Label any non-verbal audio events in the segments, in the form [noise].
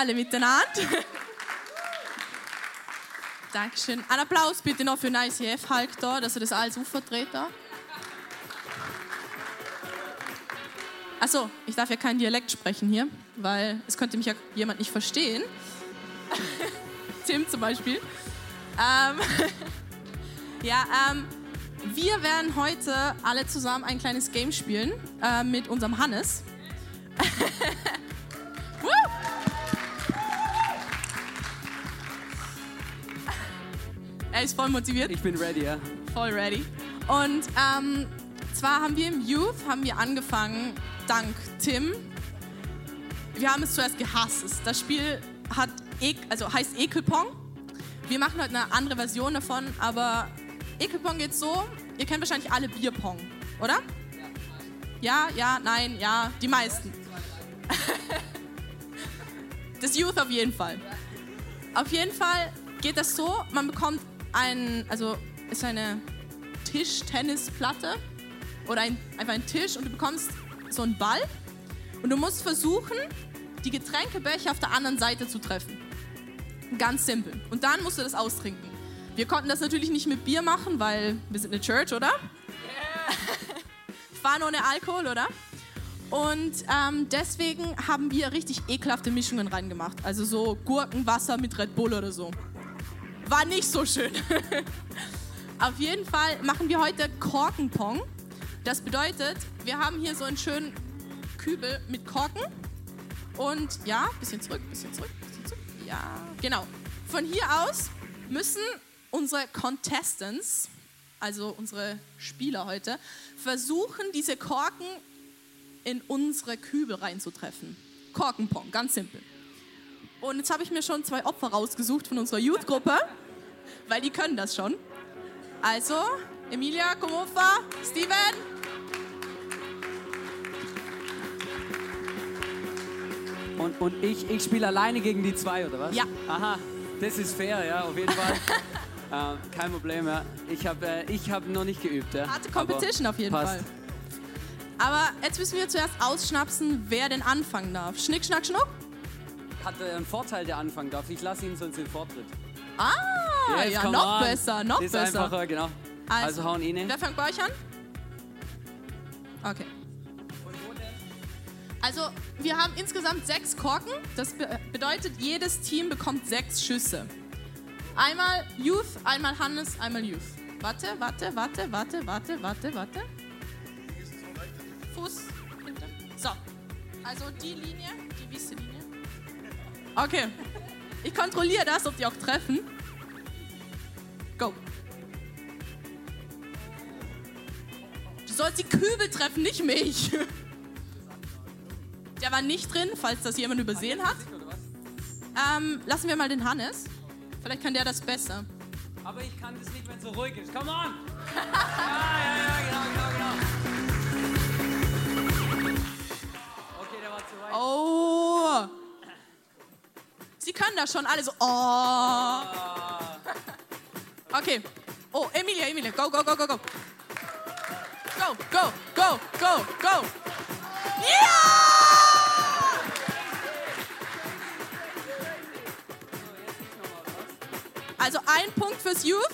Alle miteinander. Dankeschön. Ein Applaus bitte noch für den ICF Hulk da, dass er das alles aufvertreten hat. Achso, ich darf ja keinen Dialekt sprechen hier, weil es könnte mich ja jemand nicht verstehen. [laughs] Tim zum Beispiel. Ähm, [laughs] ja, ähm, wir werden heute alle zusammen ein kleines Game spielen äh, mit unserem Hannes. [laughs] Er ist voll motiviert, Ich bin ready, ja. voll ready. Und ähm, zwar haben wir im Youth haben wir angefangen, dank Tim. Wir haben es zuerst gehasst. Das Spiel hat e also heißt Ekelpong. Wir machen heute eine andere Version davon, aber Ekelpong geht so. Ihr kennt wahrscheinlich alle Bierpong, oder? Ja, ja, nein, ja, die meisten. [laughs] Das Youth auf jeden Fall. Auf jeden Fall geht das so, man bekommt ein, also ist eine Tischtennisplatte oder ein, einfach ein Tisch und du bekommst so einen Ball und du musst versuchen, die Getränkebecher auf der anderen Seite zu treffen. Ganz simpel. Und dann musst du das austrinken. Wir konnten das natürlich nicht mit Bier machen, weil wir sind eine Church, oder? War ohne Alkohol, oder? Und ähm, deswegen haben wir richtig ekelhafte Mischungen reingemacht. Also so Gurkenwasser mit Red Bull oder so. War nicht so schön. [laughs] Auf jeden Fall machen wir heute Korkenpong. Das bedeutet, wir haben hier so einen schönen Kübel mit Korken. Und ja, bisschen zurück, bisschen zurück, bisschen zurück. Ja, genau. Von hier aus müssen unsere Contestants, also unsere Spieler heute, versuchen, diese Korken in unsere Kübel reinzutreffen. Korkenpong, ganz simpel. Und jetzt habe ich mir schon zwei Opfer rausgesucht von unserer Youth-Gruppe, weil die können das schon. Also, Emilia, Komofa, Steven. Und, und ich, ich spiele alleine gegen die zwei, oder was? Ja. Aha, das ist fair, ja, auf jeden Fall. [laughs] ähm, kein Problem, ja. Ich habe äh, ich hab noch nicht geübt, ja. Harte Competition Aber auf jeden passt. Fall. Aber jetzt müssen wir zuerst ausschnapsen, wer denn anfangen darf. Schnick, schnack, schnuck. Hat äh, einen Vorteil, der anfangen darf. Ich lasse ihn sonst den Vortritt. Ah, Yes, ja, noch on. besser, noch ist besser. einfacher, genau. Also, hauen ihn hin. Wer fängt bei euch an? Okay. Also, wir haben insgesamt sechs Korken. Das be bedeutet, jedes Team bekommt sechs Schüsse. Einmal Youth, einmal Hannes, einmal Youth. Warte, warte, warte, warte, warte, warte, warte. Fuß hinter. So. Also die Linie, die weiße Linie. Okay. Ich kontrolliere das, ob die auch treffen. Go. Du sollst die Kübel treffen, nicht mich. [laughs] Der war nicht drin, falls das jemand übersehen hat. Ähm, lassen wir mal den Hannes. Vielleicht kann der das besser. Aber ich kann das nicht, wenn es so ruhig ist. Come on! [laughs] ja, ja, ja, genau, genau, genau. Okay, der war zu weit. Oh. Können das schon alle so. Oh. Okay. Oh, Emilia, Emilia. Go, go, go, go, go. Go, go, go, go, go. Ja! Also ein Punkt fürs Youth.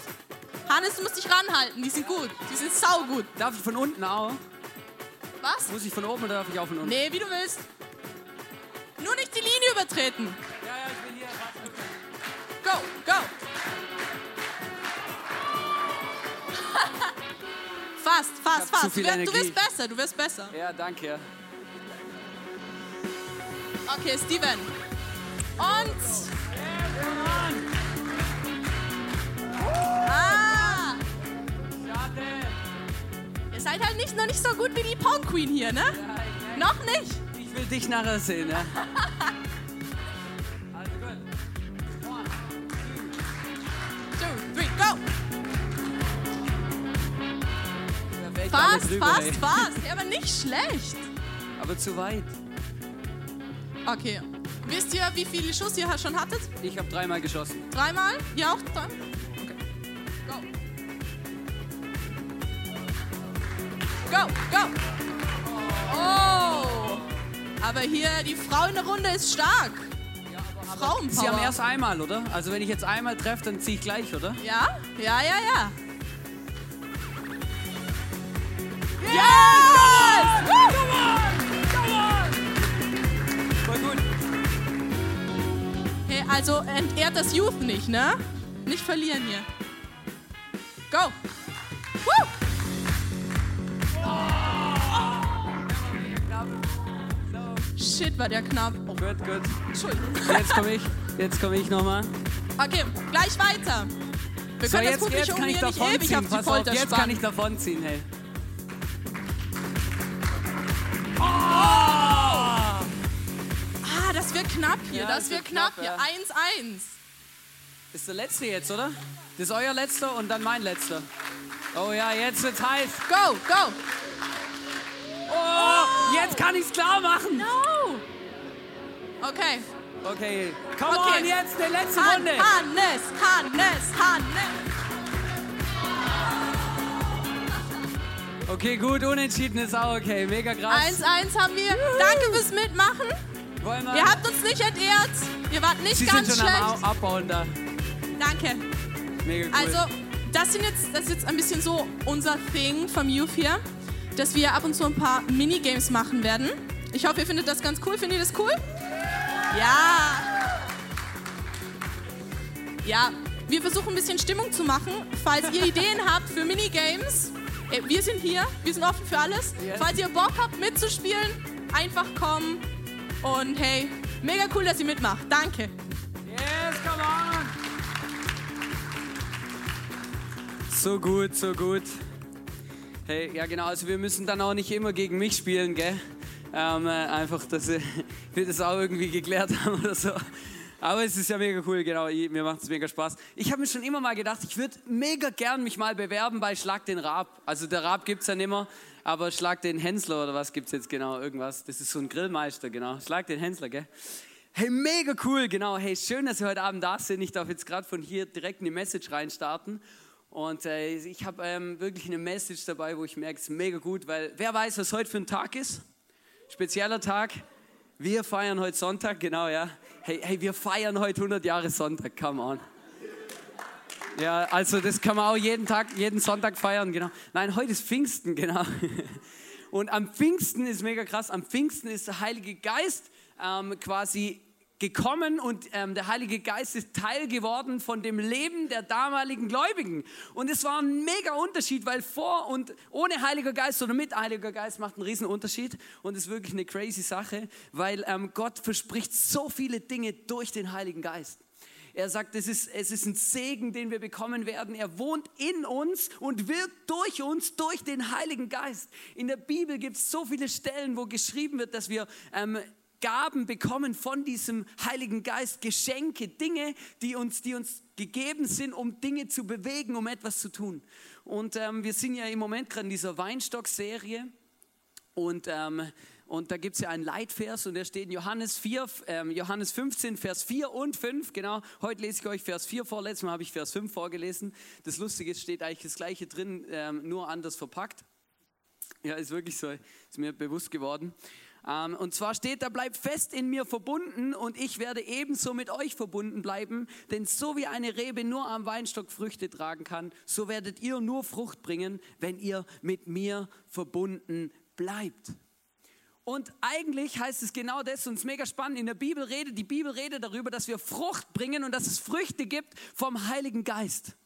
Hannes, du musst dich ranhalten. Die sind gut. Die sind saugut. Darf ich von unten auch? Was? Muss ich von oben oder darf ich auch von unten? Nee, wie du willst. Nur nicht die Linie übertreten. Fast, fast, fast. Du, wirst, du wirst besser, du wirst besser. Ja, danke. Okay, Steven. Und. Ah! Ihr seid halt nicht, noch nicht so gut wie die Pong Queen hier, ne? Noch nicht. Ich will dich nachher sehen, ja. [laughs] Fast, rüber, fast, ey. fast. Ja, aber nicht schlecht. Aber zu weit. Okay. Wisst ihr, wie viele Schuss ihr schon hattet? Ich habe dreimal geschossen. Dreimal? Ihr auch drei? Okay. Go. Go, go. Oh. Aber hier, die Frau in der Runde ist stark. Frauenpower. Sie haben erst einmal, oder? Also wenn ich jetzt einmal treffe, dann ziehe ich gleich, oder? Ja? Ja, ja, ja. Yes! Voll gut. Hey, also entehrt das Youth nicht, ne? Nicht verlieren hier. Go! Woo! Shit, war der knapp. Oh, Gut, gut. Entschuldigung. Jetzt komme ich. [laughs] Jetzt komme ich nochmal. Okay, gleich weiter. Wir So, können jetzt, das jetzt Publikum kann ich hier nicht ewig auf die Pass auf, Folter jetzt kann spannen. ich davonziehen, hey. Knapp hier. Ja, das das wird knapp knapp, hier. ja. 1-1. Das ist der letzte jetzt, oder? Das ist euer letzter und dann mein letzter. Oh ja, jetzt wird's heiß. Go, go. Oh, jetzt kann ich's klar machen. No. Okay. Okay, come Okay. on, jetzt die letzte Han Runde. Hannes, Hannes, Hannes. Okay, gut, unentschieden ist auch okay. Mega krass. 1-1 haben wir. Danke fürs Mitmachen. Ihr habt uns nicht entehrt. Ihr wart nicht Sie ganz sind schon schlecht. am Au- Abbauen da. Danke. Mega cool. Also, das, sind jetzt, das ist jetzt ein bisschen so unser Thing vom Youth hier, dass wir ab und zu ein paar Minigames machen werden. Ich hoffe, ihr findet das ganz cool. Findet ihr das cool? Ja. Ja, wir versuchen ein bisschen Stimmung zu machen. Falls ihr Ideen [laughs] habt für Minigames, wir sind hier, wir sind offen für alles. Yes. Falls ihr Bock habt mitzuspielen, einfach kommen. Und hey, mega cool, dass ihr mitmacht. Danke. Yes, come on! So gut, so gut. Hey, ja genau, also wir müssen dann auch nicht immer gegen mich spielen, gell? Ähm, äh, einfach, dass äh, [laughs] wir das auch irgendwie geklärt haben oder so. Aber es ist ja mega cool, genau, mir macht es mega Spaß. Ich habe mir schon immer mal gedacht, ich würde mega gern mich mal bewerben bei Schlag den Raab. Also der Raab gibt es ja nicht mehr, aber Schlag den Hensler oder was gibt es jetzt genau, irgendwas. Das ist so ein Grillmeister, genau. Schlag den Hensler, gell? Hey, mega cool, genau. Hey, schön, dass wir heute Abend da sind. Ich darf jetzt gerade von hier direkt in die Message reinstarten. Und äh, ich habe ähm, wirklich eine Message dabei, wo ich merke, es ist mega gut, weil wer weiß, was heute für ein Tag ist? Spezieller Tag. Wir feiern heute Sonntag, genau, ja. Hey, hey, wir feiern heute 100 Jahre Sonntag, come on. Ja, also das kann man auch jeden Tag, jeden Sonntag feiern, genau. Nein, heute ist Pfingsten, [laughs] genau. Und am Pfingsten ist mega krass, am Pfingsten ist der Heilige Geist ähm, quasi gekommen und ähm, der Heilige Geist ist Teil geworden von dem Leben der damaligen Gläubigen. Und es war ein mega Unterschied, weil vor und ohne Heiliger Geist oder mit Heiliger Geist macht einen riesen Unterschied und ist wirklich eine crazy Sache, weil ähm, Gott verspricht so viele Dinge durch den Heiligen Geist. Er sagt, es ist, es ist ein Segen, den wir bekommen werden. Er wohnt in uns und wirkt durch uns, durch den Heiligen Geist. In der Bibel gibt es so viele Stellen, wo geschrieben wird, dass wir ähm, Gaben bekommen von diesem Heiligen Geist, Geschenke, Dinge, die uns, die uns gegeben sind, um Dinge zu bewegen, um etwas zu tun. Und ähm, wir sind ja im Moment gerade in dieser Weinstock-Serie. Und, ähm, und da gibt es ja einen Leitvers und der steht in Johannes 4, ähm, Johannes 15, Vers 4 und 5. Genau, heute lese ich euch Vers 4 vor, letztes Mal habe ich Vers 5 vorgelesen. Das Lustige ist, steht eigentlich das gleiche drin, ähm, nur anders verpackt. Ja, ist wirklich so, ist mir bewusst geworden. Ähm, und zwar steht da, bleibt fest in mir verbunden und ich werde ebenso mit euch verbunden bleiben. Denn so wie eine Rebe nur am Weinstock Früchte tragen kann, so werdet ihr nur Frucht bringen, wenn ihr mit mir verbunden bleibt. Und eigentlich heißt es genau das und es ist mega spannend. In der Bibel redet, die Bibel redet darüber, dass wir Frucht bringen und dass es Früchte gibt vom Heiligen Geist.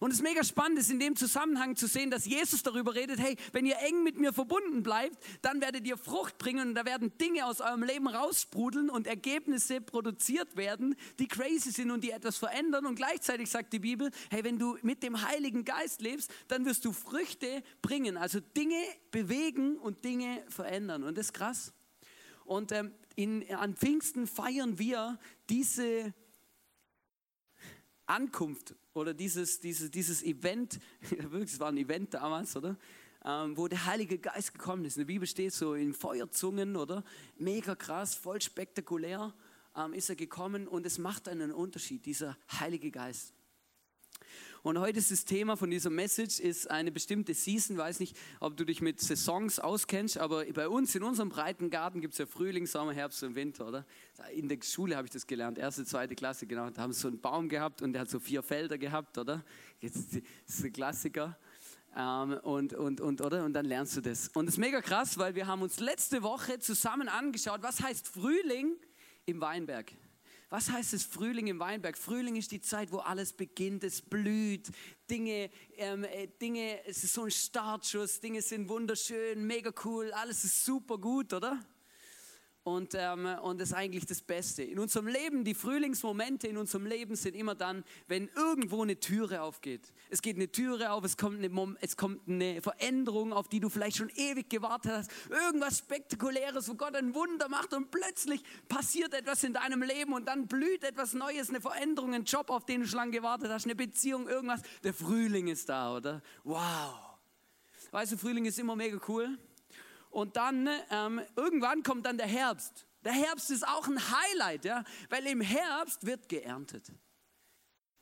Und es ist mega spannend, ist in dem Zusammenhang zu sehen, dass Jesus darüber redet, hey, wenn ihr eng mit mir verbunden bleibt, dann werdet ihr Frucht bringen und da werden Dinge aus eurem Leben raussprudeln und Ergebnisse produziert werden, die crazy sind und die etwas verändern. Und gleichzeitig sagt die Bibel, hey, wenn du mit dem Heiligen Geist lebst, dann wirst du Früchte bringen, also Dinge bewegen und Dinge verändern. Und das ist krass. Und ähm, in, an Pfingsten feiern wir diese Ankunft oder dieses, dieses, dieses Event, [laughs] wirklich, es war ein Event damals, oder? Ähm, wo der Heilige Geist gekommen ist. In der Bibel steht so in Feuerzungen, oder? Mega krass, voll spektakulär ähm, ist er gekommen und es macht einen Unterschied, dieser Heilige Geist. Und heute ist das Thema von dieser Message ist eine bestimmte Season. Weiß nicht, ob du dich mit Saisons auskennst, aber bei uns in unserem breiten Garten gibt es ja Frühling, Sommer, Herbst und Winter, oder? In der Schule habe ich das gelernt, erste, zweite Klasse, genau. Da haben sie so einen Baum gehabt und der hat so vier Felder gehabt, oder? Jetzt das ist ein Klassiker. Ähm, und, und, und, oder? und dann lernst du das. Und das ist mega krass, weil wir haben uns letzte Woche zusammen angeschaut, was heißt Frühling im Weinberg. Was heißt es Frühling im Weinberg? Frühling ist die Zeit, wo alles beginnt, es blüht, Dinge, ähm, äh, Dinge, es ist so ein Startschuss, Dinge sind wunderschön, mega cool, alles ist super gut, oder? Und, ähm, und das ist eigentlich das Beste. In unserem Leben, die Frühlingsmomente in unserem Leben sind immer dann, wenn irgendwo eine Türe aufgeht. Es geht eine Türe auf, es kommt eine, es kommt eine Veränderung, auf die du vielleicht schon ewig gewartet hast. Irgendwas Spektakuläres, wo Gott ein Wunder macht und plötzlich passiert etwas in deinem Leben und dann blüht etwas Neues, eine Veränderung, ein Job, auf den du schon lange gewartet hast, eine Beziehung, irgendwas. Der Frühling ist da, oder? Wow. Weißt du, Frühling ist immer mega cool. Und dann ähm, irgendwann kommt dann der Herbst. Der Herbst ist auch ein Highlight, ja, weil im Herbst wird geerntet.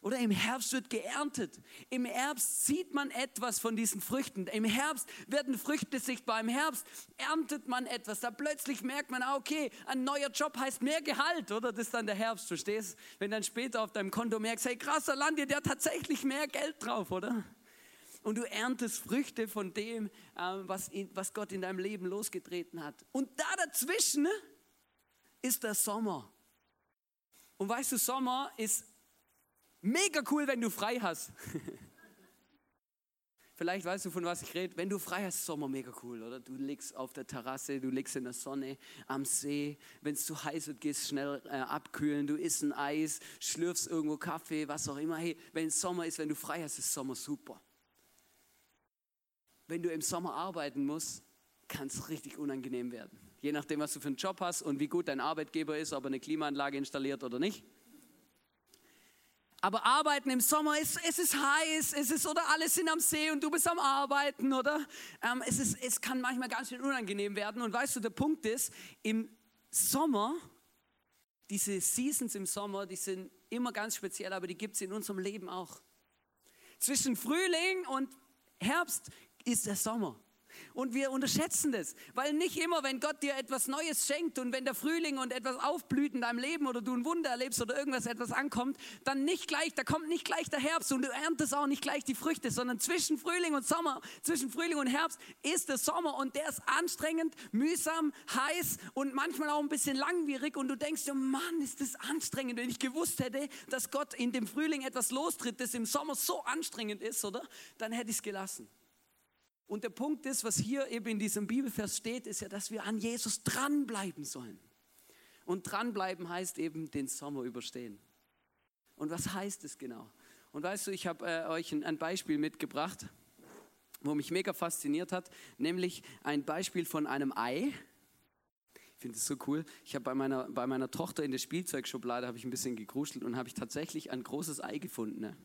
Oder im Herbst wird geerntet. Im Herbst sieht man etwas von diesen Früchten. Im Herbst werden Früchte sichtbar. Im Herbst erntet man etwas. Da plötzlich merkt man, ah, okay, ein neuer Job heißt mehr Gehalt, oder? Das ist dann der Herbst, verstehst? Wenn dann später auf deinem Konto merkst, hey, krasser Land, der hat tatsächlich mehr Geld drauf, oder? Und du erntest Früchte von dem, ähm, was, was Gott in deinem Leben losgetreten hat. Und da dazwischen ne, ist der Sommer. Und weißt du, Sommer ist mega cool, wenn du frei hast. [laughs] Vielleicht weißt du, von was ich rede. Wenn du frei hast, ist Sommer mega cool, oder? Du liegst auf der Terrasse, du liegst in der Sonne, am See. Wenn es zu heiß wird, gehst schnell äh, abkühlen. Du isst ein Eis, schlürfst irgendwo Kaffee, was auch immer. Hey, wenn es Sommer ist, wenn du frei hast, ist Sommer super wenn du im Sommer arbeiten musst, kann es richtig unangenehm werden. Je nachdem, was du für einen Job hast und wie gut dein Arbeitgeber ist, ob er eine Klimaanlage installiert oder nicht. Aber arbeiten im Sommer ist, es ist heiß, es ist oder alles sind am See und du bist am Arbeiten, oder? Ähm, es, ist, es kann manchmal ganz schön unangenehm werden. Und weißt du, der Punkt ist, im Sommer, diese Seasons im Sommer, die sind immer ganz speziell, aber die gibt es in unserem Leben auch. Zwischen Frühling und Herbst ist der Sommer. Und wir unterschätzen das, weil nicht immer, wenn Gott dir etwas Neues schenkt und wenn der Frühling und etwas aufblüht in deinem Leben oder du ein Wunder erlebst oder irgendwas etwas ankommt, dann nicht gleich, da kommt nicht gleich der Herbst und du erntest auch nicht gleich die Früchte, sondern zwischen Frühling und Sommer, zwischen Frühling und Herbst ist der Sommer und der ist anstrengend, mühsam, heiß und manchmal auch ein bisschen langwierig und du denkst, oh Mann, ist das anstrengend. Wenn ich gewusst hätte, dass Gott in dem Frühling etwas lostritt, das im Sommer so anstrengend ist, oder? Dann hätte ich es gelassen. Und der Punkt ist, was hier eben in diesem Bibelvers steht, ist ja, dass wir an Jesus dranbleiben sollen. Und dranbleiben heißt eben den Sommer überstehen. Und was heißt es genau? Und weißt du, ich habe äh, euch ein, ein Beispiel mitgebracht, wo mich mega fasziniert hat, nämlich ein Beispiel von einem Ei. Ich finde es so cool. Ich habe bei meiner, bei meiner Tochter in der Spielzeugschublade ich ein bisschen gegruschelt und habe ich tatsächlich ein großes Ei gefunden. Ne?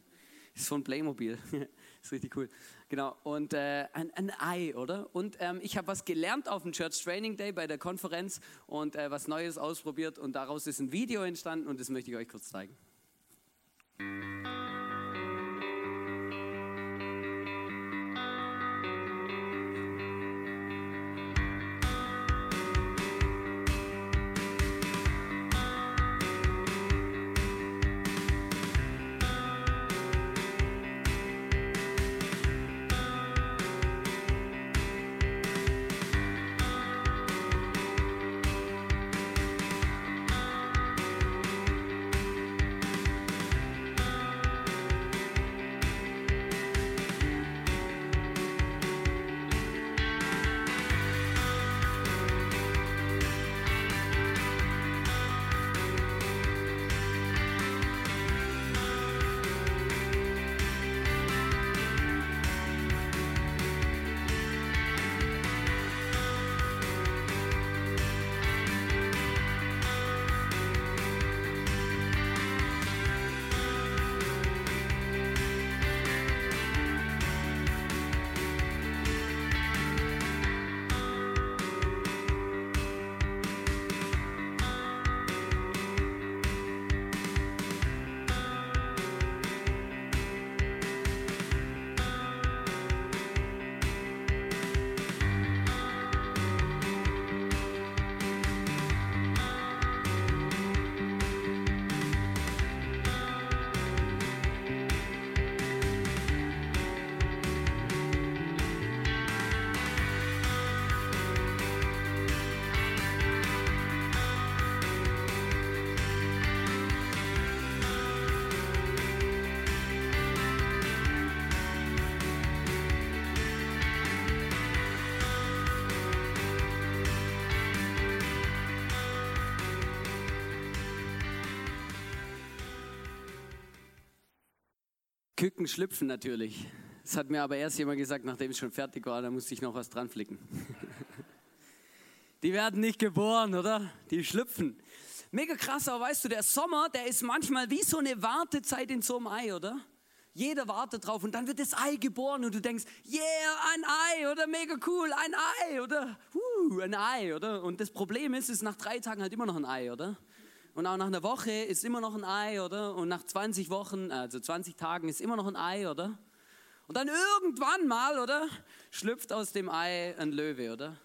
Ist von Playmobil. [laughs] ist richtig cool. Genau. Und äh, ein, ein, Ei, oder? Und ähm, ich habe was gelernt auf dem Church Training Day bei der Konferenz und äh, was Neues ausprobiert und daraus ist ein Video entstanden und das möchte ich euch kurz zeigen. Küken schlüpfen natürlich. Das hat mir aber erst jemand gesagt, nachdem es schon fertig war, da musste ich noch was dran flicken. Die werden nicht geboren, oder? Die schlüpfen. Mega krass, aber weißt du, der Sommer, der ist manchmal wie so eine Wartezeit in so einem Ei, oder? Jeder wartet drauf und dann wird das Ei geboren und du denkst, yeah, ein Ei, oder mega cool, ein Ei, oder? Uh, ein Ei, oder? Und das Problem ist, es ist nach drei Tagen halt immer noch ein Ei, oder? Und auch nach einer Woche ist immer noch ein Ei, oder? Und nach 20 Wochen, also 20 Tagen ist immer noch ein Ei, oder? Und dann irgendwann mal, oder? Schlüpft aus dem Ei ein Löwe, oder?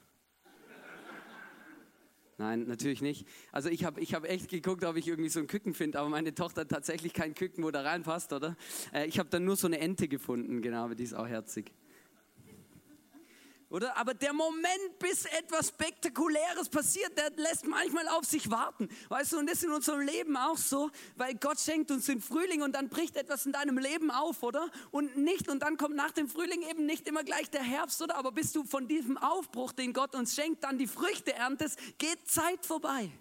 Nein, natürlich nicht. Also ich habe ich hab echt geguckt, ob ich irgendwie so ein Küken finde, aber meine Tochter hat tatsächlich kein Küken, wo da reinpasst, oder? Äh, ich habe dann nur so eine Ente gefunden, genau, aber die ist auch herzig. Oder? Aber der Moment, bis etwas Spektakuläres passiert, der lässt manchmal auf sich warten. Weißt du, und das ist in unserem Leben auch so, weil Gott schenkt uns den Frühling und dann bricht etwas in deinem Leben auf, oder? Und nicht, und dann kommt nach dem Frühling eben nicht immer gleich der Herbst, oder? Aber bis du von diesem Aufbruch, den Gott uns schenkt, dann die Früchte erntest, geht Zeit vorbei.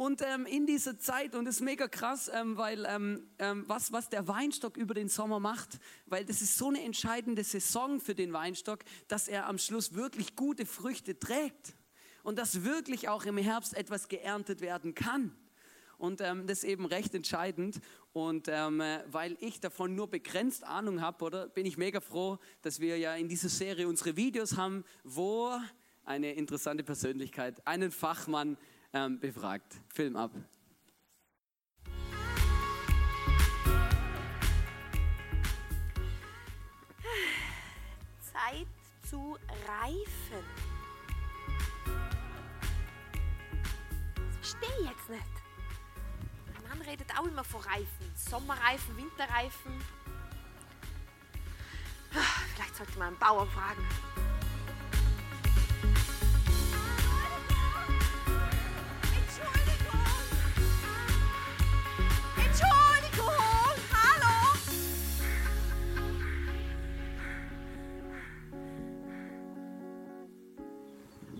Und ähm, in dieser Zeit, und das ist mega krass, ähm, weil ähm, ähm, was, was der Weinstock über den Sommer macht, weil das ist so eine entscheidende Saison für den Weinstock, dass er am Schluss wirklich gute Früchte trägt. Und dass wirklich auch im Herbst etwas geerntet werden kann. Und ähm, das ist eben recht entscheidend. Und ähm, äh, weil ich davon nur begrenzt Ahnung habe, oder bin ich mega froh, dass wir ja in dieser Serie unsere Videos haben, wo eine interessante Persönlichkeit, einen Fachmann ähm, befragt. Film ab. Zeit zu reifen. Das verstehe jetzt nicht. Ein Mann redet auch immer von Reifen. Sommerreifen, Winterreifen. Vielleicht sollte man einen Bauern fragen.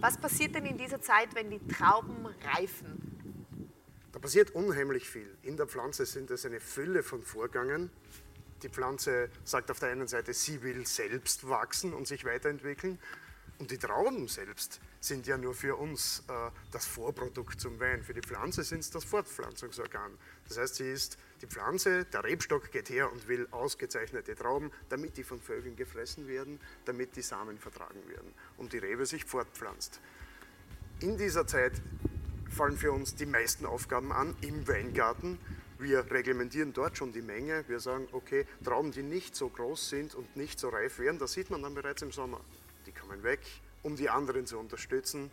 Was passiert denn in dieser Zeit, wenn die Trauben reifen? Da passiert unheimlich viel. In der Pflanze sind es eine Fülle von Vorgängen. Die Pflanze sagt auf der einen Seite, sie will selbst wachsen und sich weiterentwickeln. Und die Trauben selbst sind ja nur für uns äh, das Vorprodukt zum Wein. Für die Pflanze sind es das Fortpflanzungsorgan. Das heißt, sie ist die Pflanze, der Rebstock geht her und will ausgezeichnete Trauben, damit die von Vögeln gefressen werden, damit die Samen vertragen werden und die Rebe sich fortpflanzt. In dieser Zeit fallen für uns die meisten Aufgaben an im Weingarten. Wir reglementieren dort schon die Menge. Wir sagen, okay, Trauben, die nicht so groß sind und nicht so reif werden, das sieht man dann bereits im Sommer kommen weg, um die anderen zu unterstützen.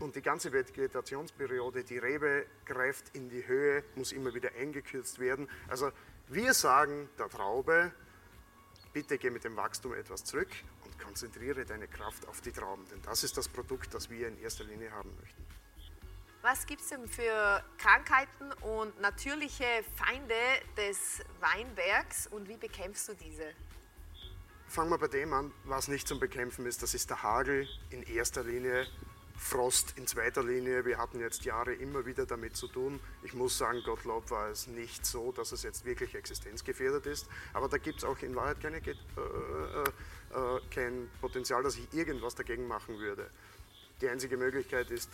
Und die ganze Vegetationsperiode, die Rebe greift in die Höhe, muss immer wieder eingekürzt werden. Also wir sagen der Traube, bitte geh mit dem Wachstum etwas zurück und konzentriere deine Kraft auf die Trauben, denn das ist das Produkt, das wir in erster Linie haben möchten. Was gibt es denn für Krankheiten und natürliche Feinde des Weinbergs und wie bekämpfst du diese? Fangen wir bei dem an, was nicht zum Bekämpfen ist. Das ist der Hagel in erster Linie, Frost in zweiter Linie. Wir hatten jetzt Jahre immer wieder damit zu tun. Ich muss sagen, Gottlob war es nicht so, dass es jetzt wirklich existenzgefährdet ist. Aber da gibt es auch in Wahrheit keine, äh, äh, äh, kein Potenzial, dass ich irgendwas dagegen machen würde. Die einzige Möglichkeit ist,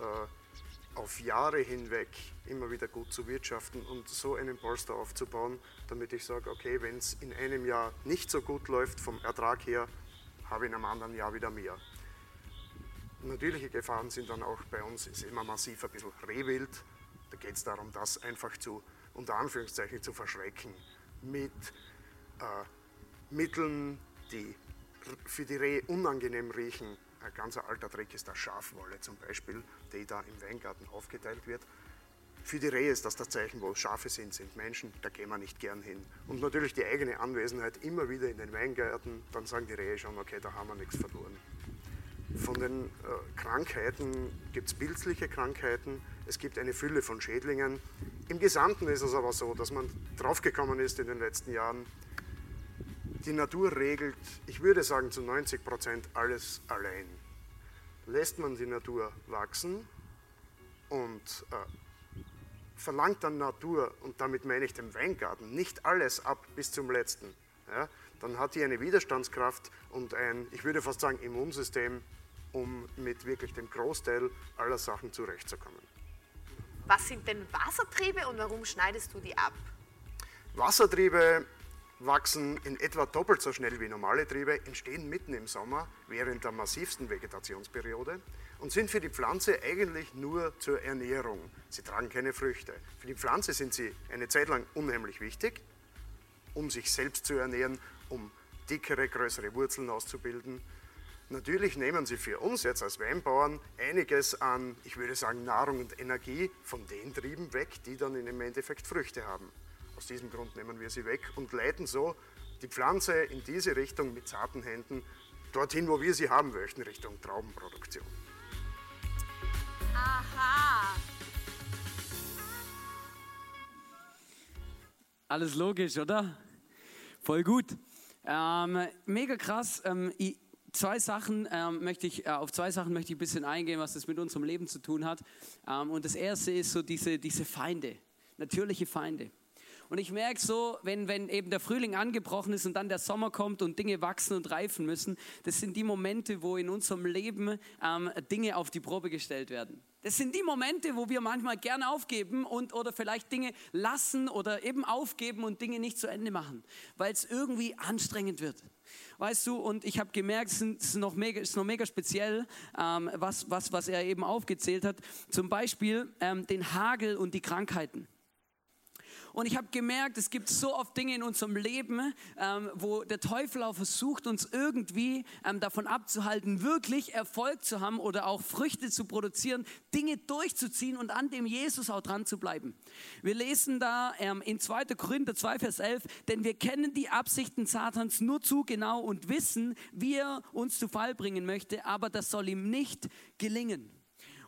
äh, auf Jahre hinweg immer wieder gut zu wirtschaften und so einen Polster aufzubauen, damit ich sage, okay, wenn es in einem Jahr nicht so gut läuft vom Ertrag her, habe ich in einem anderen Jahr wieder mehr. Natürliche Gefahren sind dann auch bei uns, ist immer massiv ein bisschen Rehwild. Da geht es darum, das einfach zu, unter Anführungszeichen, zu verschrecken mit äh, Mitteln, die für die Rehe unangenehm riechen, ein ganz alter Trick ist der Schafwolle zum Beispiel, die da im Weingarten aufgeteilt wird. Für die Rehe ist das das Zeichen, wo Schafe sind, sind Menschen, da gehen wir nicht gern hin. Und natürlich die eigene Anwesenheit immer wieder in den Weingärten, dann sagen die Rehe schon, okay, da haben wir nichts verloren. Von den äh, Krankheiten gibt es pilzliche Krankheiten, es gibt eine Fülle von Schädlingen. Im Gesamten ist es aber so, dass man draufgekommen ist in den letzten Jahren, die Natur regelt, ich würde sagen zu 90 Prozent alles allein. Lässt man die Natur wachsen und äh, verlangt dann Natur, und damit meine ich den Weingarten, nicht alles ab bis zum letzten, ja, dann hat die eine Widerstandskraft und ein, ich würde fast sagen, Immunsystem, um mit wirklich dem Großteil aller Sachen zurechtzukommen. Was sind denn Wassertriebe und warum schneidest du die ab? Wassertriebe wachsen in etwa doppelt so schnell wie normale Triebe, entstehen mitten im Sommer während der massivsten Vegetationsperiode und sind für die Pflanze eigentlich nur zur Ernährung. Sie tragen keine Früchte. Für die Pflanze sind sie eine Zeit lang unheimlich wichtig, um sich selbst zu ernähren, um dickere, größere Wurzeln auszubilden. Natürlich nehmen sie für uns jetzt als Weinbauern einiges an, ich würde sagen, Nahrung und Energie von den Trieben weg, die dann im Endeffekt Früchte haben. Aus diesem Grund nehmen wir sie weg und leiten so die Pflanze in diese Richtung mit zarten Händen dorthin, wo wir sie haben möchten, Richtung Traubenproduktion. Aha. Alles logisch, oder? Voll gut. Ähm, mega krass. Ähm, ich, zwei Sachen ähm, möchte ich, äh, auf zwei Sachen möchte ich ein bisschen eingehen, was das mit unserem Leben zu tun hat. Ähm, und das erste ist so diese, diese Feinde, natürliche Feinde. Und ich merke so, wenn, wenn eben der Frühling angebrochen ist und dann der Sommer kommt und Dinge wachsen und reifen müssen, das sind die Momente, wo in unserem Leben ähm, Dinge auf die Probe gestellt werden. Das sind die Momente, wo wir manchmal gerne aufgeben und oder vielleicht Dinge lassen oder eben aufgeben und Dinge nicht zu Ende machen, weil es irgendwie anstrengend wird. Weißt du, und ich habe gemerkt, es ist noch mega, ist noch mega speziell, ähm, was, was, was er eben aufgezählt hat. Zum Beispiel ähm, den Hagel und die Krankheiten. Und ich habe gemerkt, es gibt so oft Dinge in unserem Leben, ähm, wo der Teufel auch versucht, uns irgendwie ähm, davon abzuhalten, wirklich Erfolg zu haben oder auch Früchte zu produzieren, Dinge durchzuziehen und an dem Jesus auch dran zu bleiben. Wir lesen da ähm, in 2. Korinther 2, Vers 11, denn wir kennen die Absichten Satans nur zu genau und wissen, wie er uns zu Fall bringen möchte, aber das soll ihm nicht gelingen.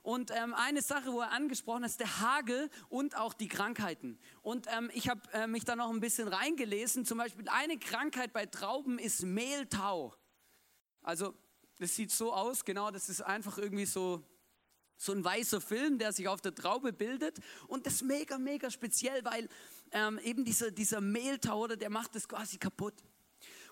Und ähm, eine Sache, wo er angesprochen hat, ist der Hagel und auch die Krankheiten. Und ähm, ich habe äh, mich da noch ein bisschen reingelesen. Zum Beispiel eine Krankheit bei Trauben ist Mehltau. Also das sieht so aus, genau, das ist einfach irgendwie so, so ein weißer Film, der sich auf der Traube bildet. Und das ist mega, mega speziell, weil ähm, eben dieser, dieser Mehltau, oder, der macht das quasi kaputt.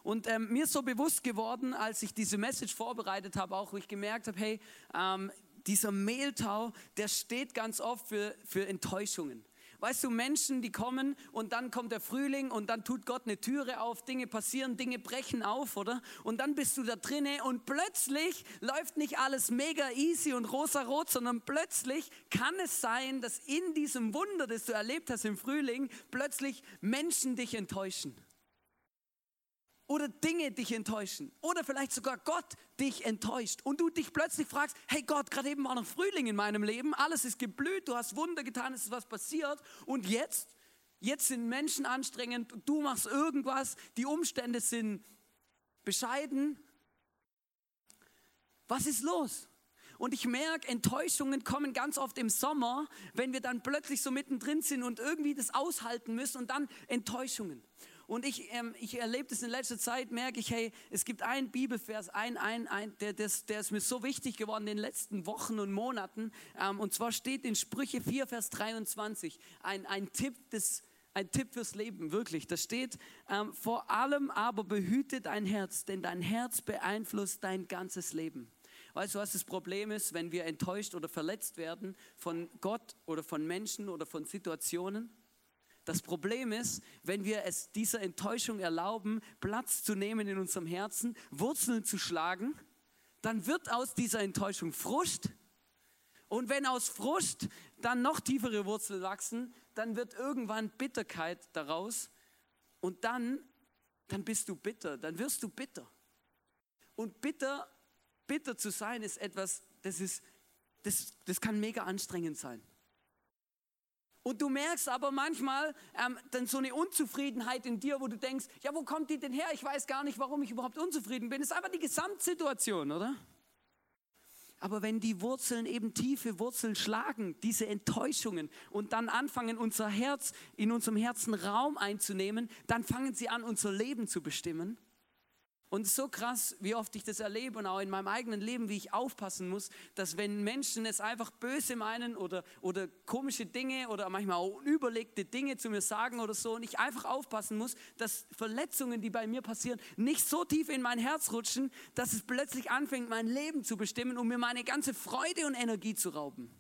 Und ähm, mir ist so bewusst geworden, als ich diese Message vorbereitet habe, auch wo ich gemerkt habe, hey, ähm, dieser Mehltau, der steht ganz oft für, für Enttäuschungen. Weißt du, Menschen, die kommen und dann kommt der Frühling und dann tut Gott eine Türe auf, Dinge passieren, Dinge brechen auf, oder? Und dann bist du da drinne und plötzlich läuft nicht alles mega easy und rosarot, sondern plötzlich kann es sein, dass in diesem Wunder, das du erlebt hast im Frühling, plötzlich Menschen dich enttäuschen oder Dinge dich enttäuschen oder vielleicht sogar Gott dich enttäuscht und du dich plötzlich fragst, hey Gott, gerade eben war noch Frühling in meinem Leben, alles ist geblüht, du hast Wunder getan, es ist was passiert und jetzt, jetzt sind Menschen anstrengend, du machst irgendwas, die Umstände sind bescheiden. Was ist los? Und ich merke, Enttäuschungen kommen ganz oft im Sommer, wenn wir dann plötzlich so mittendrin sind und irgendwie das aushalten müssen und dann Enttäuschungen. Und ich, ähm, ich erlebe das in letzter Zeit, merke ich, hey, es gibt einen Bibelvers, ein, ein, ein, der, das, der ist mir so wichtig geworden in den letzten Wochen und Monaten. Ähm, und zwar steht in Sprüche 4, Vers 23, ein, ein Tipp des, ein Tipp fürs Leben, wirklich. Da steht, ähm, vor allem aber behüte dein Herz, denn dein Herz beeinflusst dein ganzes Leben. Weißt du, was das Problem ist, wenn wir enttäuscht oder verletzt werden von Gott oder von Menschen oder von Situationen? Das Problem ist, wenn wir es dieser Enttäuschung erlauben, Platz zu nehmen in unserem Herzen, Wurzeln zu schlagen, dann wird aus dieser Enttäuschung Frust. Und wenn aus Frust dann noch tiefere Wurzeln wachsen, dann wird irgendwann Bitterkeit daraus. Und dann, dann bist du bitter, dann wirst du bitter. Und bitter, bitter zu sein ist etwas, das ist, das, das kann mega anstrengend sein. Und du merkst aber manchmal ähm, dann so eine Unzufriedenheit in dir, wo du denkst, ja, wo kommt die denn her? Ich weiß gar nicht, warum ich überhaupt unzufrieden bin. Das ist einfach die Gesamtsituation, oder? Aber wenn die Wurzeln eben tiefe Wurzeln schlagen, diese Enttäuschungen und dann anfangen, unser Herz in unserem Herzen Raum einzunehmen, dann fangen sie an, unser Leben zu bestimmen. Und so krass, wie oft ich das erlebe und auch in meinem eigenen Leben, wie ich aufpassen muss, dass wenn Menschen es einfach böse meinen oder, oder komische Dinge oder manchmal auch unüberlegte Dinge zu mir sagen oder so und ich einfach aufpassen muss, dass Verletzungen, die bei mir passieren, nicht so tief in mein Herz rutschen, dass es plötzlich anfängt, mein Leben zu bestimmen, um mir meine ganze Freude und Energie zu rauben.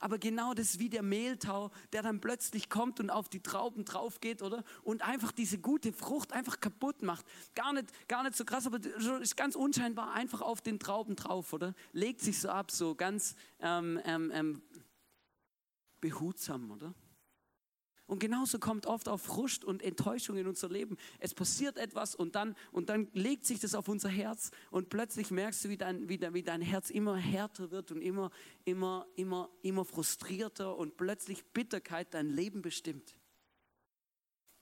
Aber genau das ist wie der Mehltau, der dann plötzlich kommt und auf die Trauben drauf geht, oder? Und einfach diese gute Frucht einfach kaputt macht. Gar nicht, gar nicht so krass, aber ist ganz unscheinbar einfach auf den Trauben drauf, oder? Legt sich so ab, so ganz ähm, ähm, ähm behutsam, oder? Und genauso kommt oft auch Frust und Enttäuschung in unser Leben. Es passiert etwas und dann, und dann legt sich das auf unser Herz und plötzlich merkst du, wie dein, wie, dein, wie dein Herz immer härter wird und immer, immer, immer, immer frustrierter und plötzlich Bitterkeit dein Leben bestimmt.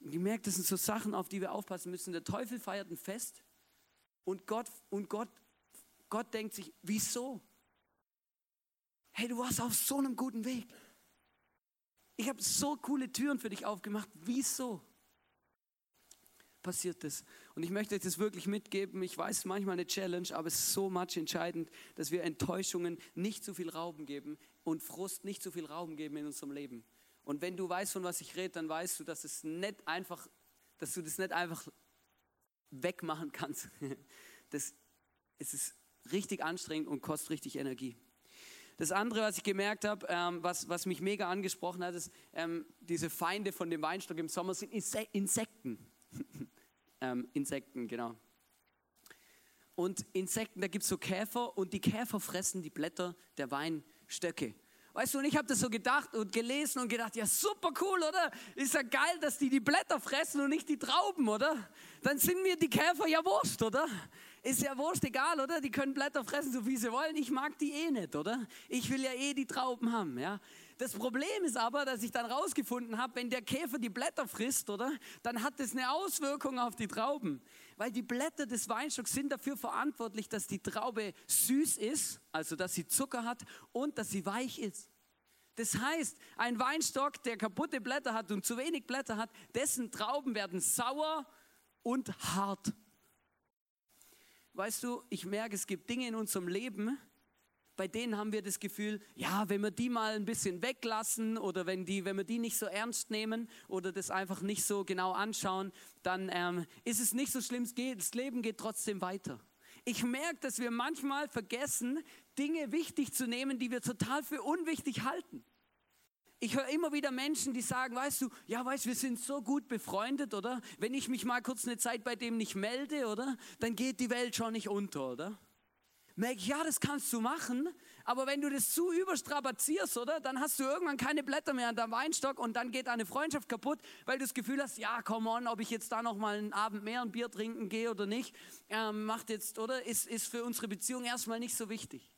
Und ich merke, das sind so Sachen, auf die wir aufpassen müssen. Der Teufel feiert ein Fest und Gott, und Gott, Gott denkt sich, wieso? Hey, du warst auf so einem guten Weg. Ich habe so coole Türen für dich aufgemacht. Wieso passiert das? Und ich möchte euch das wirklich mitgeben. Ich weiß, manchmal eine Challenge, aber es ist so much entscheidend, dass wir Enttäuschungen nicht zu viel Raum geben und Frust nicht zu viel Raum geben in unserem Leben. Und wenn du weißt, von was ich rede, dann weißt du, dass es nicht einfach, dass du das nicht einfach wegmachen kannst. [laughs] Das, es ist richtig anstrengend und kostet richtig Energie. Das andere, was ich gemerkt habe, ähm, was, was mich mega angesprochen hat, ist, ähm, diese Feinde von dem Weinstock im Sommer sind Insekten. [laughs] ähm, Insekten, genau. Und Insekten, da gibt es so Käfer und die Käfer fressen die Blätter der Weinstöcke. Weißt du, und ich habe das so gedacht und gelesen und gedacht, ja super cool, oder? Ist ja geil, dass die die Blätter fressen und nicht die Trauben, oder? Dann sind mir die Käfer ja wurscht, oder? Ist ja wurscht, egal, oder? Die können Blätter fressen, so wie sie wollen. Ich mag die eh nicht, oder? Ich will ja eh die Trauben haben, ja? Das Problem ist aber, dass ich dann rausgefunden habe, wenn der Käfer die Blätter frisst, oder? Dann hat das eine Auswirkung auf die Trauben. Weil die Blätter des Weinstocks sind dafür verantwortlich, dass die Traube süß ist, also dass sie Zucker hat und dass sie weich ist. Das heißt, ein Weinstock, der kaputte Blätter hat und zu wenig Blätter hat, dessen Trauben werden sauer und hart. Weißt du, ich merke, es gibt Dinge in unserem Leben, bei denen haben wir das Gefühl, ja, wenn wir die mal ein bisschen weglassen oder wenn, die, wenn wir die nicht so ernst nehmen oder das einfach nicht so genau anschauen, dann ähm, ist es nicht so schlimm, das Leben geht trotzdem weiter. Ich merke, dass wir manchmal vergessen, Dinge wichtig zu nehmen, die wir total für unwichtig halten. Ich höre immer wieder Menschen, die sagen, weißt du, ja, weißt, wir sind so gut befreundet, oder? Wenn ich mich mal kurz eine Zeit bei dem nicht melde, oder? Dann geht die Welt schon nicht unter, oder? Merke ich, ja, das kannst du machen, aber wenn du das zu überstrapazierst, oder? Dann hast du irgendwann keine Blätter mehr an deinem Weinstock und dann geht deine Freundschaft kaputt, weil du das Gefühl hast, ja, come on, ob ich jetzt da noch mal einen Abend mehr ein Bier trinken gehe oder nicht, ähm, macht jetzt, oder? Ist, ist für unsere Beziehung erstmal nicht so wichtig.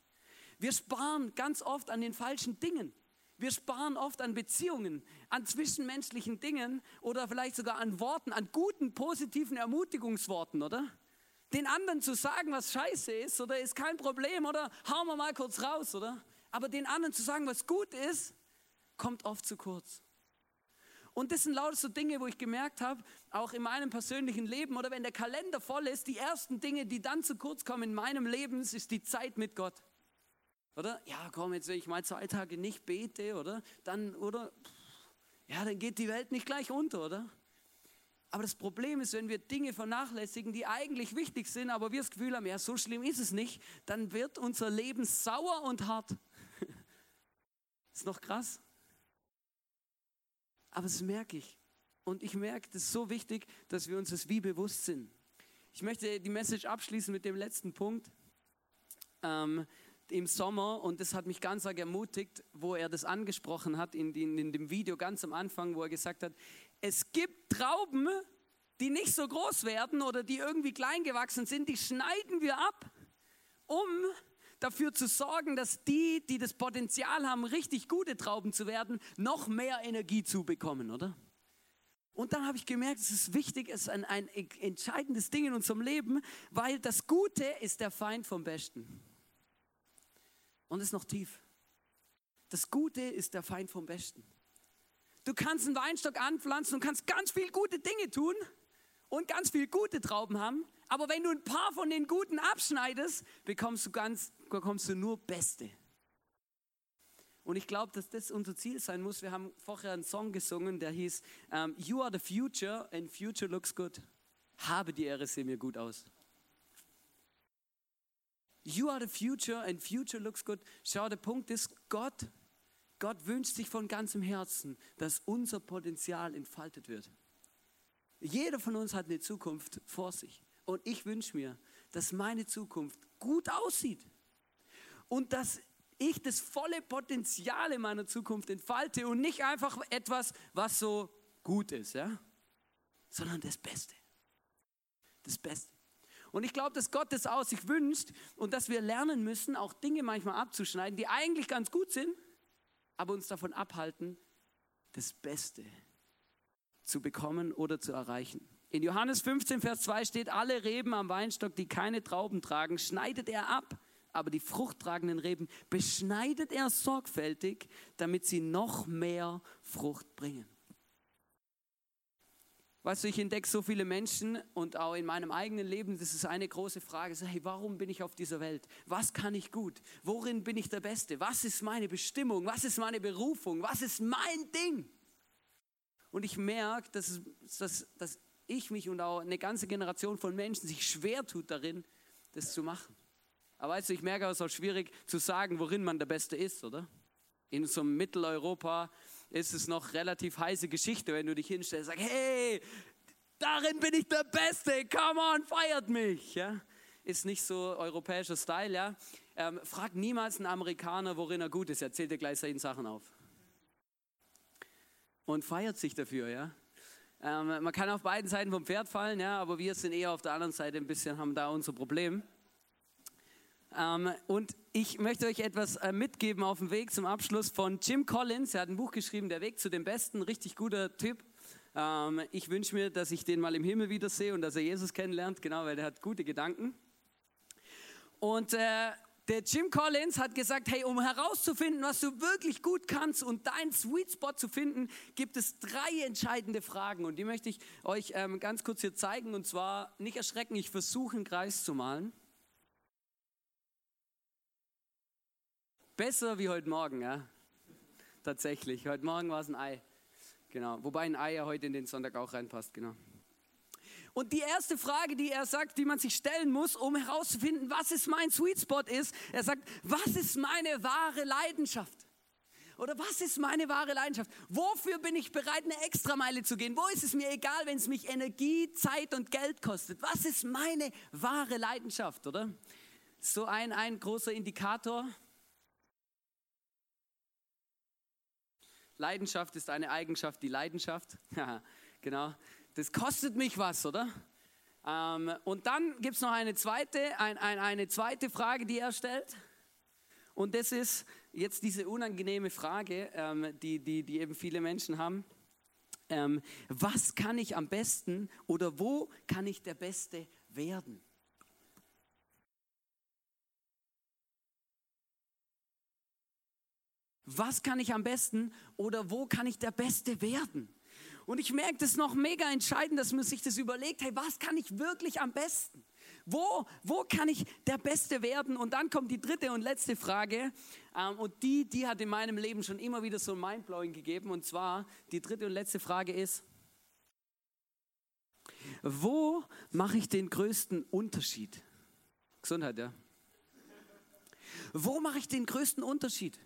Wir sparen ganz oft an den falschen Dingen. Wir sparen oft an Beziehungen, an zwischenmenschlichen Dingen oder vielleicht sogar an Worten, an guten, positiven Ermutigungsworten, oder? Den anderen zu sagen, was scheiße ist, oder ist kein Problem, oder hauen wir mal kurz raus, oder? Aber den anderen zu sagen, was gut ist, kommt oft zu kurz. Und das sind lauter so Dinge, wo ich gemerkt habe, auch in meinem persönlichen Leben oder wenn der Kalender voll ist, die ersten Dinge, die dann zu kurz kommen in meinem Leben, ist die Zeit mit Gott. Oder? Ja, komm, jetzt, wenn ich mal zwei Tage nicht bete, oder? Dann, oder? Ja, dann geht die Welt nicht gleich unter, oder? Aber das Problem ist, wenn wir Dinge vernachlässigen, die eigentlich wichtig sind, aber wir das Gefühl haben, ja, so schlimm ist es nicht, dann wird unser Leben sauer und hart. [laughs] ist noch krass. Aber das merke ich. Und ich merke, das ist so wichtig, dass wir uns das wie bewusst sind. Ich möchte die Message abschließen mit dem letzten Punkt. Ähm, im Sommer und das hat mich ganz arg ermutigt, wo er das angesprochen hat in, in, in dem Video ganz am Anfang, wo er gesagt hat, es gibt Trauben, die nicht so groß werden oder die irgendwie klein gewachsen sind, die schneiden wir ab, um dafür zu sorgen, dass die, die das Potenzial haben, richtig gute Trauben zu werden, noch mehr Energie zu bekommen, oder? Und dann habe ich gemerkt, es ist wichtig, es ist ein, ein entscheidendes Ding in unserem Leben, weil das Gute ist der Feind vom Besten und ist noch tief. Das Gute ist der Feind vom Besten. Du kannst einen Weinstock anpflanzen und kannst ganz viel gute Dinge tun und ganz viel gute Trauben haben, Aber wenn du ein paar von den Guten abschneidest, bekommst du, ganz, bekommst du nur Beste. Und ich glaube, dass das unser Ziel sein muss. Wir haben vorher einen Song gesungen, der hieß ähm, You are the future and future looks good. Habe die Ehre, sehe mir gut aus. You are the future and future looks good. Schau, der Punkt ist, Gott, Gott wünscht sich von ganzem Herzen, dass unser Potenzial entfaltet wird. Jeder von uns hat eine Zukunft vor sich. Und ich wünsche mir, dass meine Zukunft gut aussieht. Und dass ich das volle Potenzial in meiner Zukunft entfalte und nicht einfach etwas, was so gut ist, ja? sondern das Beste. Das Beste. Und ich glaube, dass Gott das aus sich wünscht und dass wir lernen müssen, auch Dinge manchmal abzuschneiden, die eigentlich ganz gut sind, aber uns davon abhalten, das Beste zu bekommen oder zu erreichen. In Johannes 15, Vers 2 steht, alle Reben am Weinstock, die keine Trauben tragen, schneidet er ab aber die fruchttragenden Reben beschneidet er sorgfältig, damit sie noch mehr Frucht bringen. Weißt du, ich entdecke so viele Menschen und auch in meinem eigenen Leben, das ist eine große Frage. Hey, warum bin ich auf dieser Welt? Was kann ich gut? Worin bin ich der Beste? Was ist meine Bestimmung? Was ist meine Berufung? Was ist mein Ding? Und ich merke, dass, dass, dass ich mich und auch eine ganze Generation von Menschen sich schwer tut darin, das zu machen. Aber weißt du, ich merke, es ist auch schwierig zu sagen, worin man der Beste ist, oder? In so einem Mitteleuropa ist es noch relativ heiße Geschichte, wenn du dich hinstellst und sagst, hey, darin bin ich der Beste, come on, feiert mich. Ja? Ist nicht so europäischer Style, ja. Ähm, frag niemals einen Amerikaner, worin er gut ist. Er zählt dir gleich seine Sachen auf. Und feiert sich dafür, ja. Ähm, man kann auf beiden Seiten vom Pferd fallen, ja, aber wir sind eher auf der anderen Seite ein bisschen, haben da unser Problem. Ähm, und ich möchte euch etwas äh, mitgeben auf dem Weg zum Abschluss von Jim Collins. Er hat ein Buch geschrieben, Der Weg zu dem Besten, richtig guter Typ. Ähm, ich wünsche mir, dass ich den mal im Himmel wiedersehe und dass er Jesus kennenlernt, genau, weil er hat gute Gedanken. Und äh, der Jim Collins hat gesagt, hey, um herauszufinden, was du wirklich gut kannst und deinen Sweet Spot zu finden, gibt es drei entscheidende Fragen. Und die möchte ich euch ähm, ganz kurz hier zeigen. Und zwar nicht erschrecken, ich versuche einen Kreis zu malen. Besser wie heute Morgen, ja. Tatsächlich. Heute Morgen war es ein Ei. Genau. Wobei ein Ei ja heute in den Sonntag auch reinpasst, genau. Und die erste Frage, die er sagt, die man sich stellen muss, um herauszufinden, was ist mein Sweet Spot ist, er sagt, was ist meine wahre Leidenschaft? Oder was ist meine wahre Leidenschaft? Wofür bin ich bereit, eine Extrameile zu gehen? Wo ist es mir egal, wenn es mich Energie, Zeit und Geld kostet? Was ist meine wahre Leidenschaft, oder? So ein, ein großer Indikator Leidenschaft ist eine Eigenschaft, die Leidenschaft. [laughs] genau. Das kostet mich was, oder? Ähm, und dann gibt es noch eine zweite, ein, ein, eine zweite Frage, die er stellt. Und das ist jetzt diese unangenehme Frage, ähm, die, die, die eben viele Menschen haben. Ähm, was kann ich am besten oder wo kann ich der Beste werden? Was kann ich am besten oder wo kann ich der Beste werden? Und ich merke das noch mega entscheidend, dass man sich das überlegt, hey, was kann ich wirklich am besten? Wo, wo kann ich der Beste werden? Und dann kommt die dritte und letzte Frage. Ähm, und die, die hat in meinem Leben schon immer wieder so ein Mindblowing gegeben. Und zwar, die dritte und letzte Frage ist, wo mache ich den größten Unterschied? Gesundheit, ja. Wo mache ich den größten Unterschied?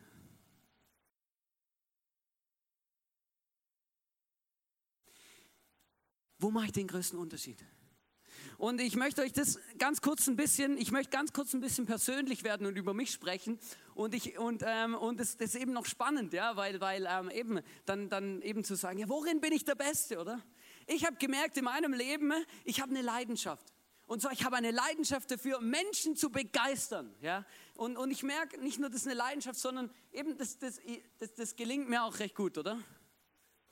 Wo mache ich den größten Unterschied? Und ich möchte euch das ganz kurz ein bisschen, ich möchte ganz kurz ein bisschen persönlich werden und über mich sprechen. Und ich und ähm, und das, ist eben noch spannend, ja, weil weil ähm, eben dann dann eben zu sagen, ja, worin bin ich der Beste, oder? Ich habe gemerkt in meinem Leben, ich habe eine Leidenschaft. Und zwar, ich habe eine Leidenschaft dafür, Menschen zu begeistern. Ja? Und, und ich merke nicht nur, das ist eine Leidenschaft, sondern eben, das, das, das, das gelingt mir auch recht gut, oder?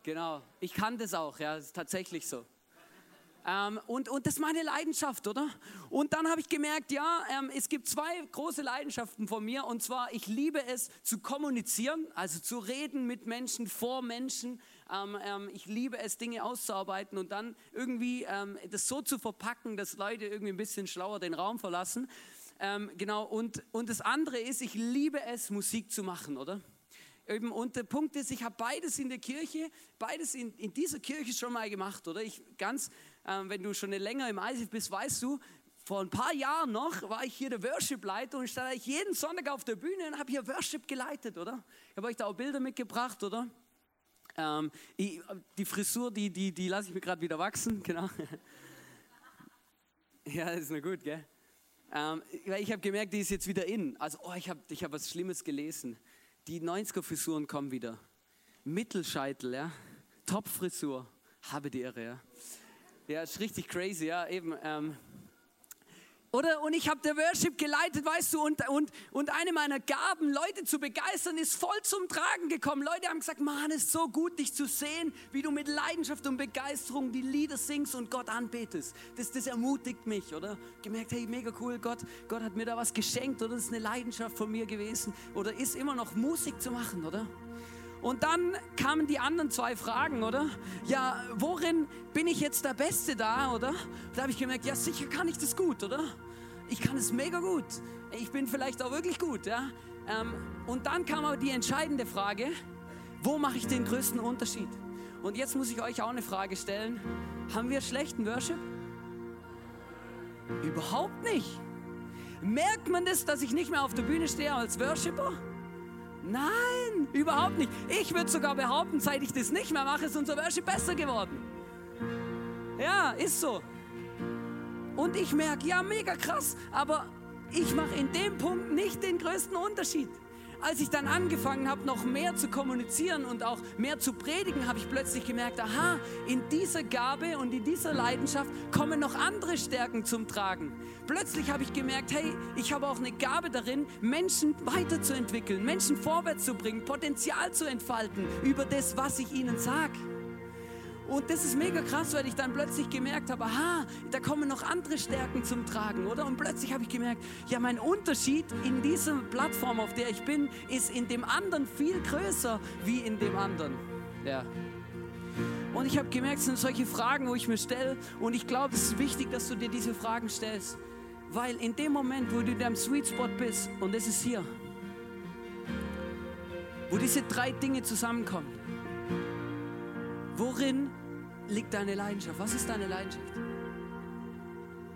Genau, ich kann das auch, ja, das ist tatsächlich so. Ähm, und, und das ist meine Leidenschaft, oder? Und dann habe ich gemerkt, ja, ähm, es gibt zwei große Leidenschaften von mir. Und zwar, ich liebe es zu kommunizieren, also zu reden mit Menschen, vor Menschen. Ähm, ähm ich liebe es, Dinge auszuarbeiten und dann irgendwie ähm, das so zu verpacken, dass Leute irgendwie ein bisschen schlauer den Raum verlassen. Ähm, genau, und, und das andere ist, ich liebe es, Musik zu machen, oder? Und der Punkt ist, ich habe beides in der Kirche, beides in, in dieser Kirche schon mal gemacht, oder? Ich ganz ähm, wenn du schon länger im ISIF bist, weißt du, vor ein paar Jahren noch war ich hier der Worship-Leiter und stand ich jeden Sonntag auf der Bühne und habe hier Worship geleitet, oder? Ich habe euch da auch Bilder mitgebracht, oder? Ähm, ich, die Frisur, die, die, die lasse ich mir gerade wieder wachsen, genau. [laughs] ja, ist nur gut, gell? Ähm, ich habe gemerkt, die ist jetzt wieder in. Also, oh, ich habe ich hab was Schlimmes gelesen. Die 90er-Frisuren kommen wieder. Mittelscheitel, ja? Top-Frisur. Habe die Ehre, ja? Ja, ist richtig crazy, ja, eben. Ähm. Oder, und ich habe der Worship geleitet, weißt du, und, und, und eine meiner Gaben, Leute zu begeistern, ist voll zum Tragen gekommen. Leute haben gesagt, Mann, es ist so gut, dich zu sehen, wie du mit Leidenschaft und Begeisterung die Lieder singst und Gott anbetest. Das, das ermutigt mich, oder? Gemerkt, hey, mega cool, Gott, Gott hat mir da was geschenkt, oder? Das ist eine Leidenschaft von mir gewesen. Oder ist immer noch Musik zu machen, oder? Und dann kamen die anderen zwei Fragen, oder? Ja, worin bin ich jetzt der Beste da, oder? Da habe ich gemerkt, ja, sicher kann ich das gut, oder? Ich kann es mega gut. Ich bin vielleicht auch wirklich gut, ja? Ähm, und dann kam aber die entscheidende Frage, wo mache ich den größten Unterschied? Und jetzt muss ich euch auch eine Frage stellen. Haben wir schlechten Worship? Überhaupt nicht. Merkt man das, dass ich nicht mehr auf der Bühne stehe als Worshipper? Nein, überhaupt nicht. Ich würde sogar behaupten, seit ich das nicht mehr mache, ist unser Worship besser geworden. Ja, ist so. Und ich merke, ja, mega krass, aber ich mache in dem Punkt nicht den größten Unterschied als ich dann angefangen habe, noch mehr zu kommunizieren und auch mehr zu predigen, habe ich plötzlich gemerkt, aha, in dieser Gabe und in dieser Leidenschaft kommen noch andere Stärken zum Tragen. Plötzlich habe ich gemerkt, hey, ich habe auch eine Gabe darin, Menschen weiterzuentwickeln, Menschen vorwärts zu bringen, Potenzial zu entfalten über das, was ich ihnen sage. Und das ist mega krass, weil ich dann plötzlich gemerkt habe, aha, da kommen noch andere Stärken zum Tragen, oder? Und plötzlich habe ich gemerkt, ja, mein Unterschied in dieser Plattform, auf der ich bin, ist in dem anderen viel größer wie in dem anderen. Ja. Und ich habe gemerkt, es sind solche Fragen, wo ich mir stelle. Und ich glaube, es ist wichtig, dass du dir diese Fragen stellst. Weil in dem Moment, wo du in deinem Sweet Spot bist, und das ist hier, wo diese drei Dinge zusammenkommen, Worin liegt deine Leidenschaft? Was ist deine Leidenschaft?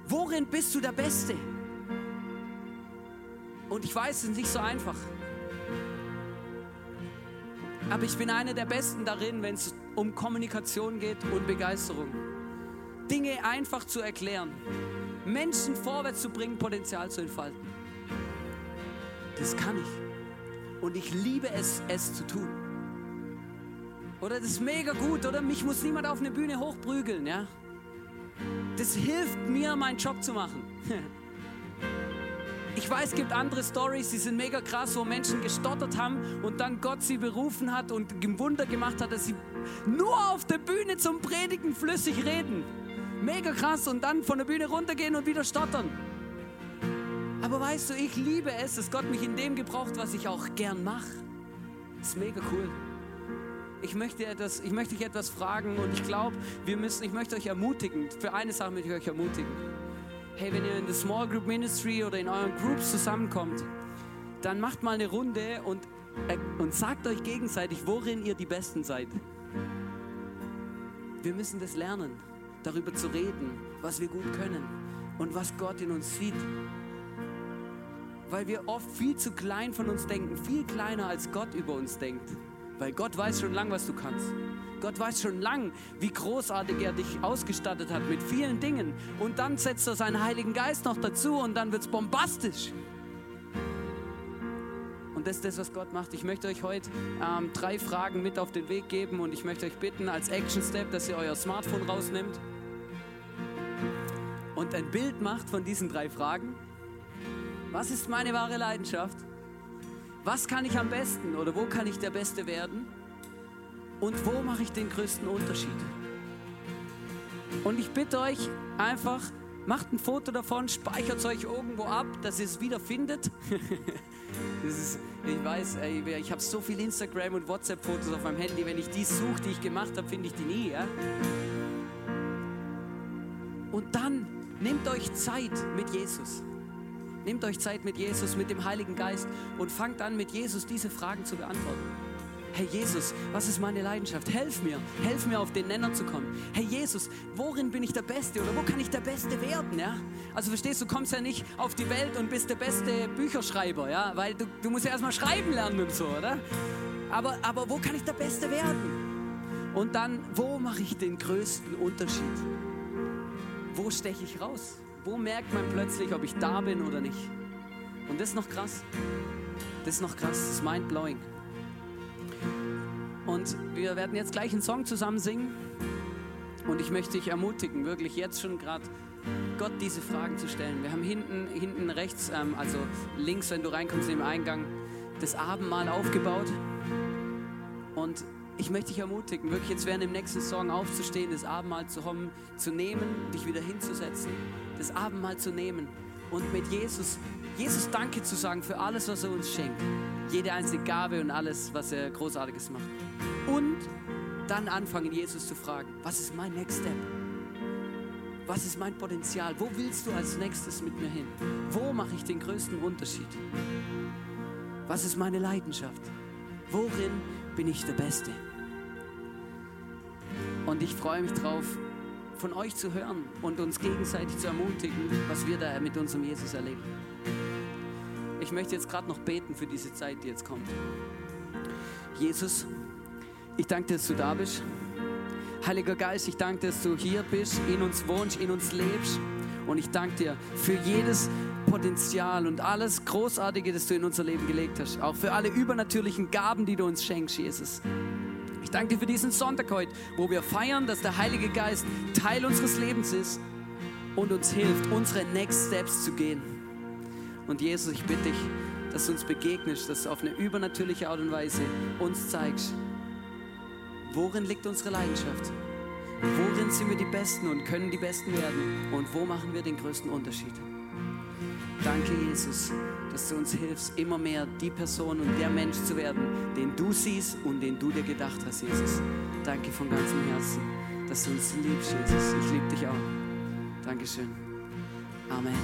Worin bist du der Beste? Und ich weiß, es ist nicht so einfach. Aber ich bin einer der Besten darin, wenn es um Kommunikation geht und Begeisterung. Dinge einfach zu erklären. Menschen vorwärts zu bringen, Potenzial zu entfalten. Das kann ich. Und ich liebe es, es zu tun. Oder das ist mega gut, oder? Mich muss niemand auf eine Bühne hochprügeln, ja? Das hilft mir, meinen Job zu machen. [laughs] Ich weiß, es gibt andere Stories, die sind mega krass, wo Menschen gestottert haben und dann Gott sie berufen hat und ein Wunder gemacht hat, dass sie nur auf der Bühne zum Predigen flüssig reden. Mega krass und dann von der Bühne runtergehen und wieder stottern. Aber weißt du, ich liebe es, dass Gott mich in dem gebraucht, was ich auch gern mache. Ist mega cool ich möchte, etwas, ich möchte dich etwas fragen und ich glaube, wir müssen, ich möchte euch ermutigen. Für eine Sache möchte ich euch ermutigen. Hey, wenn ihr in der Small Group Ministry oder in euren Groups zusammenkommt, dann macht mal eine Runde und, äh, und sagt euch gegenseitig, worin ihr die Besten seid. Wir müssen das lernen, darüber zu reden, was wir gut können und was Gott in uns sieht. Weil wir oft viel zu klein von uns denken, viel kleiner als Gott über uns denkt. Weil Gott weiß schon lang, was du kannst. Gott weiß schon lang, wie großartig er dich ausgestattet hat mit vielen Dingen. Und dann setzt er seinen Heiligen Geist noch dazu und dann wird es bombastisch. Und das ist das, was Gott macht. Ich möchte euch heute ähm, drei Fragen mit auf den Weg geben und ich möchte euch bitten, als Action Step, dass ihr euer Smartphone rausnimmt und ein Bild macht von diesen drei Fragen. Was ist meine wahre Leidenschaft? Was kann ich am besten oder wo kann ich der Beste werden? Und wo mache ich den größten Unterschied? Und ich bitte euch einfach, macht ein Foto davon, speichert es euch irgendwo ab, dass ihr es wieder findet. [laughs] ist, ich weiß, ey, ich habe so viele Instagram- und WhatsApp-Fotos auf meinem Handy. Wenn ich die suche, die ich gemacht habe, finde ich die nie. Ja? Und dann nehmt euch Zeit mit Jesus. Nehmt euch Zeit mit Jesus, mit dem Heiligen Geist und fangt an, mit Jesus diese Fragen zu beantworten. Hey Jesus, was ist meine Leidenschaft? Helf mir, helf mir auf den Nenner zu kommen. Hey Jesus, worin bin ich der Beste oder wo kann ich der Beste werden? Ja? Also verstehst du, kommst ja nicht auf die Welt und bist der beste Bücherschreiber, ja? weil du, du musst ja erstmal schreiben lernen und so, oder? Aber, aber wo kann ich der Beste werden? Und dann, wo mache ich den größten Unterschied? Wo steche ich raus? Wo merkt man plötzlich, ob ich da bin oder nicht? Und das ist noch krass. Das ist noch krass, das ist mind-blowing. Und wir werden jetzt gleich einen Song zusammen singen. Und ich möchte dich ermutigen, wirklich jetzt schon gerade Gott diese Fragen zu stellen. Wir haben hinten, hinten rechts, ähm, also links, wenn du reinkommst in den Eingang, das Abendmahl aufgebaut. Und ich möchte dich ermutigen, wirklich jetzt während dem nächsten Song aufzustehen, das Abendmahl zu, haben, zu nehmen, dich wieder hinzusetzen, das Abendmahl zu nehmen und mit Jesus, Jesus Danke zu sagen für alles, was er uns schenkt. Jede einzelne Gabe und alles, was er Großartiges macht. Und dann anfangen, Jesus zu fragen, was ist mein Next Step? Was ist mein Potenzial? Wo willst du als nächstes mit mir hin? Wo mache ich den größten Unterschied? Was ist meine Leidenschaft? Worin bin ich der Beste? Und ich freue mich drauf, von euch zu hören und uns gegenseitig zu ermutigen, was wir da mit unserem Jesus erleben. Ich möchte jetzt gerade noch beten für diese Zeit, die jetzt kommt. Jesus, ich danke dir, dass du da bist. Heiliger Geist, ich danke dir, dass du hier bist, in uns wohnst, in uns lebst. Und ich danke dir für jedes Potenzial und alles Großartige, das du in unser Leben gelegt hast. Auch für alle übernatürlichen Gaben, die du uns schenkst, Jesus. Ich danke dir für diesen Sonntag heute, wo wir feiern, dass der Heilige Geist Teil unseres Lebens ist und uns hilft, unsere Next Steps zu gehen. Und Jesus, ich bitte dich, dass du uns begegnest, dass du auf eine übernatürliche Art und Weise uns zeigst, Worin liegt unsere Leidenschaft? Worin sind wir die Besten und können die Besten werden? Und wo machen wir den größten Unterschied? Danke, Jesus, dass du uns hilfst, immer mehr die Person und der Mensch zu werden, den du siehst und den du dir gedacht hast, Jesus. Danke von ganzem Herzen, dass du uns liebst, Jesus. Ich liebe dich auch. Dankeschön. Amen.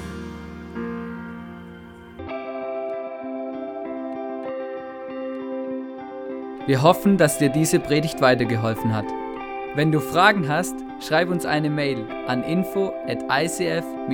Wir hoffen, dass dir diese Predigt weitergeholfen hat. Wenn du Fragen hast, schreib uns eine Mail an info at icf-vlbg.at.